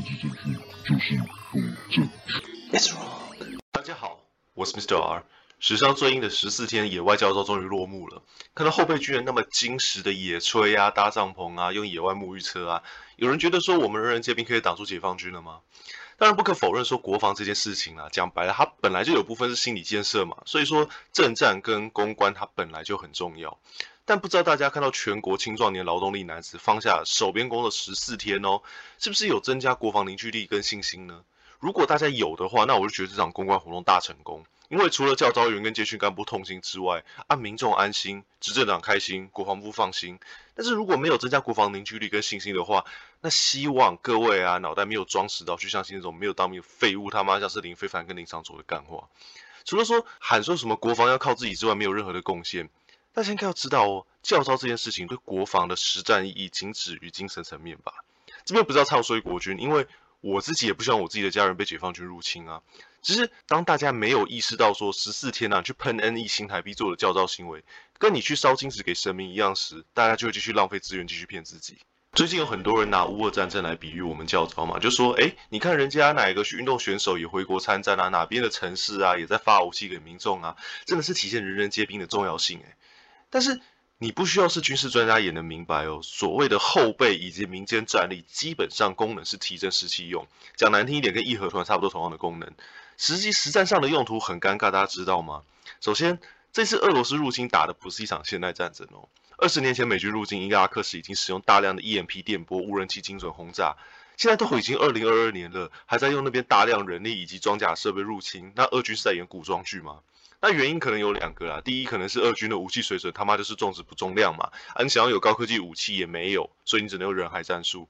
政治正确就是不正确。It's wrong。大家好，我是 Mr. R。史上最硬的十四天野外教招终于落幕了。看到后备军人那么精实的野炊啊、搭帐篷啊、用野外沐浴车啊，有人觉得说我们人人皆兵可以挡住解放军了吗？当然不可否认说国防这件事情啊，讲白了，它本来就有部分是心理建设嘛。所以说政战跟公关它本来就很重要。但不知道大家看到全国青壮年劳动力男子放下手边工作十四天哦，是不是有增加国防凝聚力跟信心呢？如果大家有的话，那我就觉得这场公关活动大成功。因为除了教招员跟接训干部痛心之外，啊，民众安心，执政党开心，国防部放心。但是如果没有增加国防凝聚力跟信心的话，那希望各位啊，脑袋没有装实到，去相信那种没有当兵的废物他妈像是林非凡跟林昶佐的干话。除了说喊说什么国防要靠自己之外，没有任何的贡献。大家应该要知道哦，教招这件事情对国防的实战意义仅止于精神层面吧。这边不是要唱衰国军，因为我自己也不希望我自己的家人被解放军入侵啊。只是当大家没有意识到说十四天呐、啊、去喷 NE 新台币做的教招行为，跟你去烧金纸给神明一样时，大家就会继续浪费资源，继续骗自己。最近有很多人拿乌俄战争来比喻我们教招嘛，就说哎，你看人家哪一个运动选手也回国参战啊，哪边的城市啊也在发武器给民众啊，真的是体现人人皆兵的重要性哎。但是你不需要是军事专家也能明白哦，所谓的后备以及民间战力，基本上功能是提振士气用。讲难听一点，跟义和团差不多同样的功能。实际实战上的用途很尴尬，大家知道吗？首先，这次俄罗斯入侵打的不是一场现代战争哦。二十年前美军入侵伊拉克时，已经使用大量的 EMP 电波、无人机精准轰炸。现在都已经二零二二年了，还在用那边大量人力以及装甲设备入侵，那俄军是在演古装剧吗？那原因可能有两个啦，第一可能是俄军的武器水准他妈就是重质不重量嘛，啊你想要有高科技武器也没有，所以你只能用人海战术。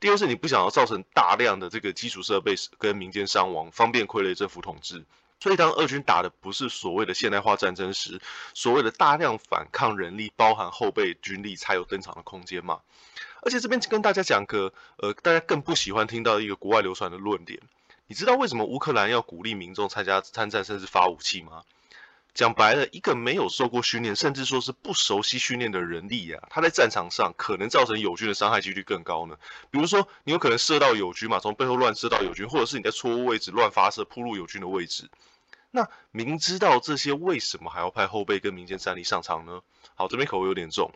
第二是你不想要造成大量的这个基础设备跟民间伤亡，方便傀儡政府统治。所以当俄军打的不是所谓的现代化战争时，所谓的大量反抗人力，包含后备军力才有登场的空间嘛。而且这边跟大家讲个，呃，大家更不喜欢听到一个国外流传的论点，你知道为什么乌克兰要鼓励民众参加参战，甚至发武器吗？讲白了，一个没有受过训练，甚至说是不熟悉训练的人力呀、啊，他在战场上可能造成友军的伤害几率更高呢。比如说，你有可能射到友军嘛，从背后乱射到友军，或者是你在错误位置乱发射，扑入友军的位置。那明知道这些，为什么还要派后备跟民间战力上场呢？好，这边口味有点重。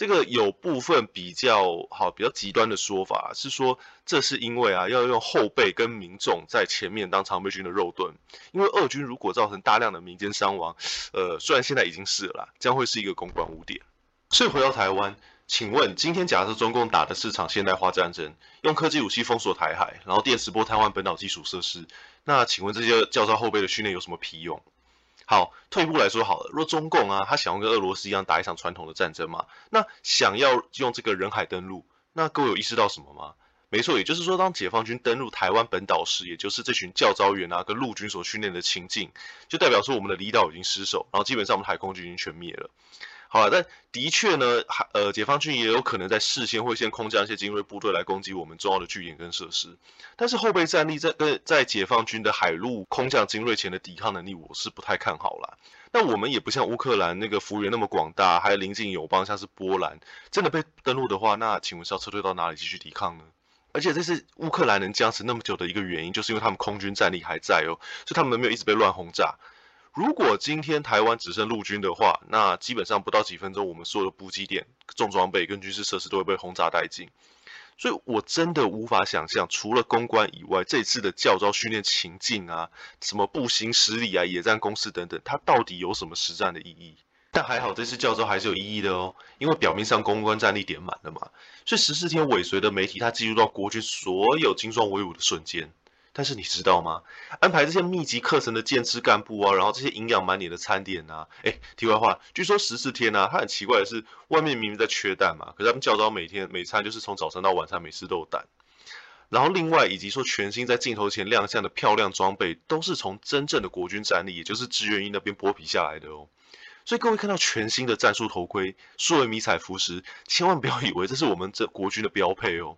这个有部分比较好、比较极端的说法是说，这是因为啊，要用后备跟民众在前面当常备军的肉盾，因为俄军如果造成大量的民间伤亡，呃，虽然现在已经是了啦，将会是一个公关污点。所以回到台湾，请问今天假设中共打的是场现代化战争，用科技武器封锁台海，然后电磁波瘫痪本岛基础设施，那请问这些教招后备的训练有什么屁用？好，退一步来说好了，若中共啊，他想要跟俄罗斯一样打一场传统的战争嘛，那想要用这个人海登陆，那各位有意识到什么吗？没错，也就是说，当解放军登陆台湾本岛时，也就是这群教招员啊跟陆军所训练的情境，就代表说我们的离岛已经失守，然后基本上我们海空军已经全灭了。好了，但的确呢，呃，解放军也有可能在事先会先空降一些精锐部队来攻击我们重要的据点跟设施。但是后备战力在跟在解放军的海陆空降精锐前的抵抗能力，我是不太看好啦。那我们也不像乌克兰那个幅员那么广大，还有邻近友邦像是波兰，真的被登陆的话，那请问是要撤退到哪里继续抵抗呢？而且这是乌克兰能僵持那么久的一个原因，就是因为他们空军战力还在哦，所以他们没有一直被乱轰炸。如果今天台湾只剩陆军的话，那基本上不到几分钟，我们所有的补给点、重装备跟军事设施都会被轰炸殆尽。所以我真的无法想象，除了公关以外，这次的教招训练情境啊，什么步行十里啊、野战攻势等等，它到底有什么实战的意义？但还好，这次教招还是有意义的哦，因为表面上公关战力点满了嘛，所以十四天尾随的媒体，它记录到国军所有精壮威武的瞬间。但是你知道吗？安排这些密集课程的建制干部啊，然后这些营养满点的餐点啊，哎，题外话，据说十四天啊，他很奇怪的是，外面明明在缺蛋嘛，可是他们教召每天每餐就是从早餐到晚餐，每次都有蛋。然后另外以及说全新在镜头前亮相的漂亮装备，都是从真正的国军战力，也就是志愿役那边剥皮下来的哦。所以各位看到全新的战术头盔、数位迷彩服时，千万不要以为这是我们这国军的标配哦。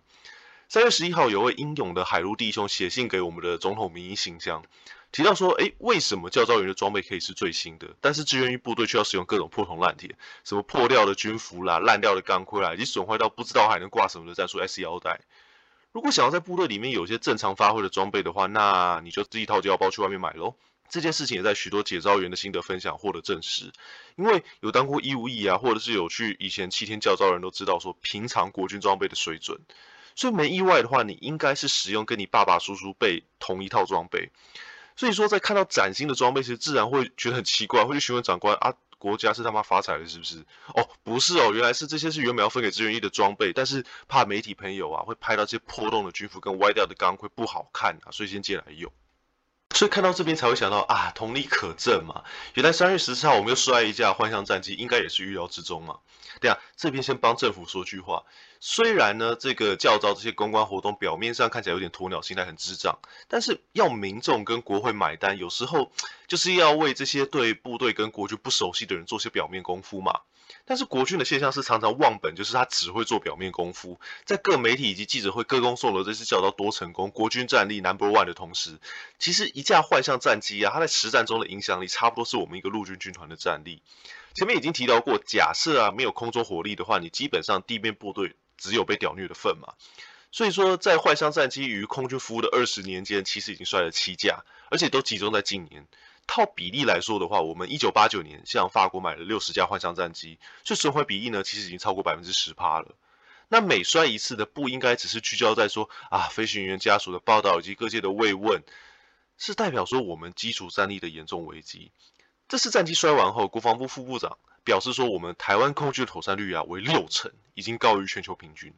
三月十一号，有位英勇的海陆弟兄写信给我们的总统民意信箱，提到说：“诶，为什么教召员的装备可以是最新的，但是志愿役部队却要使用各种破铜烂铁，什么破掉的军服啦、烂掉的钢盔啦，以及损坏到不知道还能挂什么的战术 S 腰带？如果想要在部队里面有一些正常发挥的装备的话，那你就自己掏腰包去外面买喽。这件事情也在许多解召员的心得分享获得证实，因为有当过义务役啊，或者是有去以前七天教召人都知道说，平常国军装备的水准，所以没意外的话，你应该是使用跟你爸爸、叔叔辈同一套装备。所以说，在看到崭新的装备时，自然会觉得很奇怪，会去询问长官啊，国家是他妈发财了是不是？哦，不是哦，原来是这些是原本要分给支援役的装备，但是怕媒体朋友啊会拍到这些破洞的军服跟歪掉的钢盔不好看啊，所以先借来用。所以看到这边才会想到啊，同理可证嘛。原来三月十四号我们又摔一架幻象战机，应该也是预料之中嘛。对啊，这边先帮政府说句话。虽然呢，这个教招这些公关活动表面上看起来有点鸵鸟心态，很智障，但是要民众跟国会买单，有时候就是要为这些对部队跟国军不熟悉的人做些表面功夫嘛。但是国军的现象是常常忘本，就是他只会做表面功夫，在各媒体以及记者会歌功颂德这次教召多成功，国军战力 number one 的同时，其实一架幻象战机啊，它在实战中的影响力差不多是我们一个陆军军团的战力。前面已经提到过，假设啊没有空中火力的话，你基本上地面部队只有被屌虐的份嘛。所以说，在幻象战机于空军服务的二十年间，其实已经摔了七架，而且都集中在近年。套比例来说的话，我们一九八九年向法国买了六十架幻象战机，这损毁比例呢，其实已经超过百分之十趴了。那每摔一次的不应该只是聚焦在说啊飞行员家属的报道以及各界的慰问，是代表说我们基础战力的严重危机。这次战机摔完后，国防部副部长表示说，我们台湾空军的妥善率啊为六成，已经高于全球平均。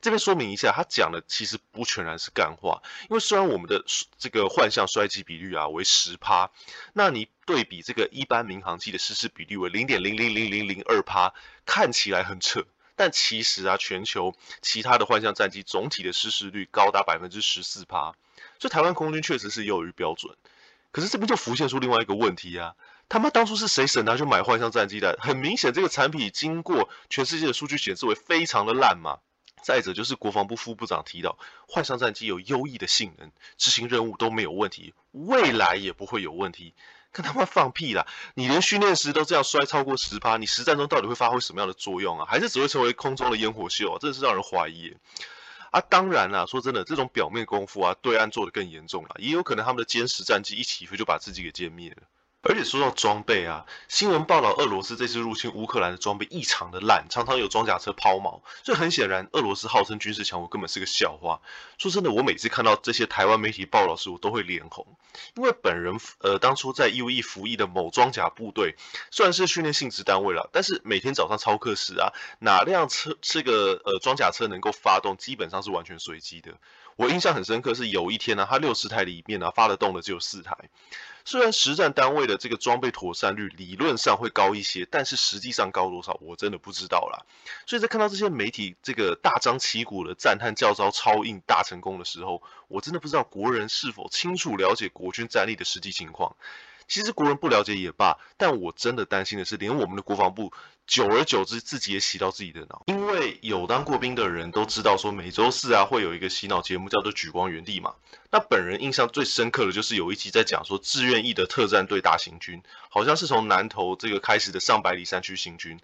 这边说明一下，他讲的其实不全然是干话，因为虽然我们的这个幻象摔机比率啊为十趴，那你对比这个一般民航机的失事比率为零点零零零零零二趴，看起来很扯，但其实啊，全球其他的幻象战机总体的失事率高达百分之十四趴，所以台湾空军确实是优于标准。可是这边就浮现出另外一个问题啊，他妈当初是谁省他去买幻象战机的？很明显，这个产品经过全世界的数据显示为非常的烂嘛。再者就是国防部副部长提到，幻象战机有优异的性能，执行任务都没有问题，未来也不会有问题。跟他妈放屁啦！你连训练时都这样摔超过十趴，你实战中到底会发挥什么样的作用啊？还是只会成为空中的烟火秀啊？真的是让人怀疑。啊，当然啦，说真的，这种表面功夫啊，对岸做的更严重了，也有可能他们的歼十战机一起飞就把自己给歼灭了。而且说到装备啊，新闻报道俄罗斯这次入侵乌克兰的装备异常的烂，常常有装甲车抛锚。这很显然，俄罗斯号称军事强国根本是个笑话。说真的，我每次看到这些台湾媒体报道时，我都会脸红，因为本人呃当初在义务役服役的某装甲部队，虽然是训练性质单位了，但是每天早上操课时啊，哪辆车这个呃装甲车能够发动，基本上是完全随机的。我印象很深刻是有一天呢、啊，他六十台里面呢、发得动的只有四台。虽然实战单位的这个装备妥善率理论上会高一些，但是实际上高多少，我真的不知道啦。所以在看到这些媒体这个大张旗鼓的赞叹教招超硬大成功的时候，我真的不知道国人是否清楚了解国军战力的实际情况。其实国人不了解也罢，但我真的担心的是，连我们的国防部久而久之自己也洗到自己的脑。因为有当过兵的人都知道，说每周四啊会有一个洗脑节目叫做《举光原地》嘛。那本人印象最深刻的就是有一集在讲说志愿役的特战队大行军，好像是从南投这个开始的上百里山区行军，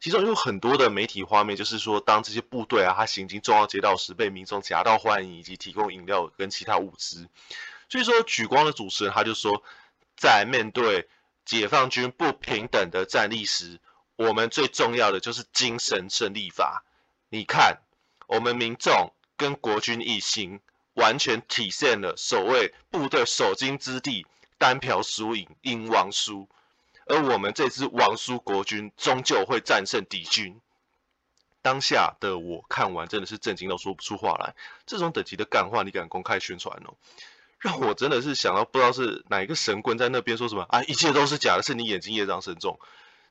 其中有很多的媒体画面，就是说当这些部队啊他行经重要街道时，被民众夹道欢迎以及提供饮料跟其他物资。所以说举光的主持人他就说。在面对解放军不平等的战力时，我们最重要的就是精神胜利法。你看，我们民众跟国军一心，完全体现了所谓部队守金之地，单瓢输赢，赢王输。而我们这支王输国军，终究会战胜敌军。当下的我看完，真的是震惊到说不出话来。这种等级的干话，你敢公开宣传哦？让我真的是想到，不知道是哪一个神棍在那边说什么啊，一切都是假的，是你眼睛业障深重。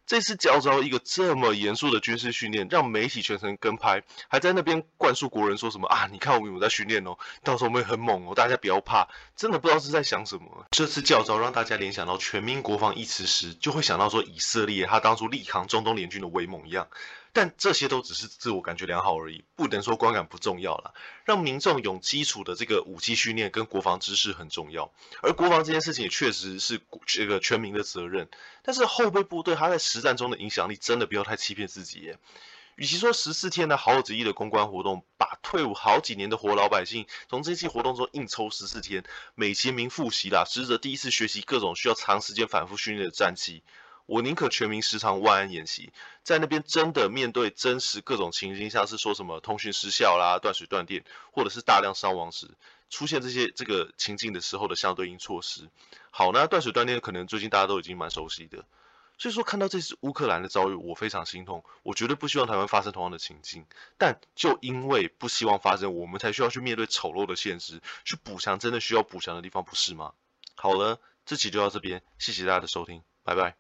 这次教招一个这么严肃的军事训练，让媒体全程跟拍，还在那边灌输国人说什么啊，你看我们有在训练哦，到时候我们会很猛哦，大家不要怕。真的不知道是在想什么。这次教招让大家联想到全民国防一词时，就会想到说以色列他当初力抗中东联军的威猛一样。但这些都只是自我感觉良好而已，不能说观感不重要了。让民众有基础的这个武器训练跟国防知识很重要，而国防这件事情也确实是这个全民的责任。但是后备部队他在实战中的影响力真的不要太欺骗自己耶。与其说十四天的好旨意的公关活动，把退伍好几年的活老百姓从这期活动中硬抽十四天，美其名复习啦，实则第一次学习各种需要长时间反复训练的战机。我宁可全民时常万安演习，在那边真的面对真实各种情境，像是说什么通讯失效啦、断水断电，或者是大量伤亡时，出现这些这个情境的时候的相对应措施。好，那断水断电可能最近大家都已经蛮熟悉的，所以说看到这次乌克兰的遭遇，我非常心痛。我绝对不希望台湾发生同样的情境，但就因为不希望发生，我们才需要去面对丑陋的现实，去补强真的需要补强的地方，不是吗？好了，这期就到这边，谢谢大家的收听，拜拜。